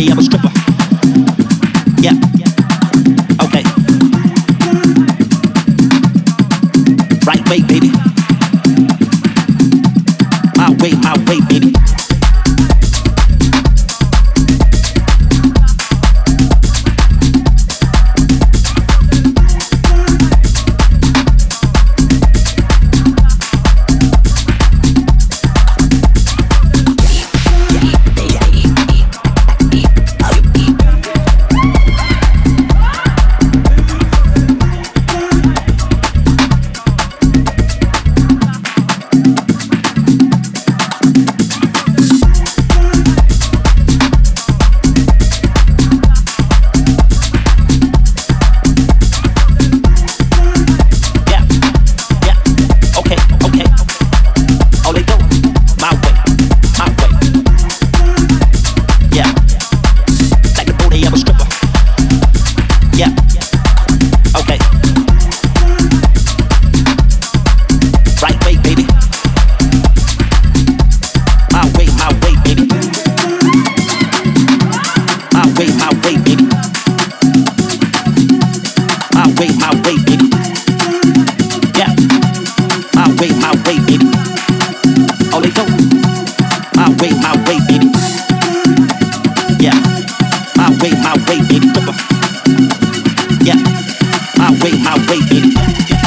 body of a stripper. Yeah. Okay. Right way, baby. My way, my way, baby. way, my way, baby. My way, my way, baby. Yeah. My way, my way, baby. Oh, they go. My way, my way, baby. Yeah. My way, my way, baby. Yeah. My way, my way, baby. Yeah.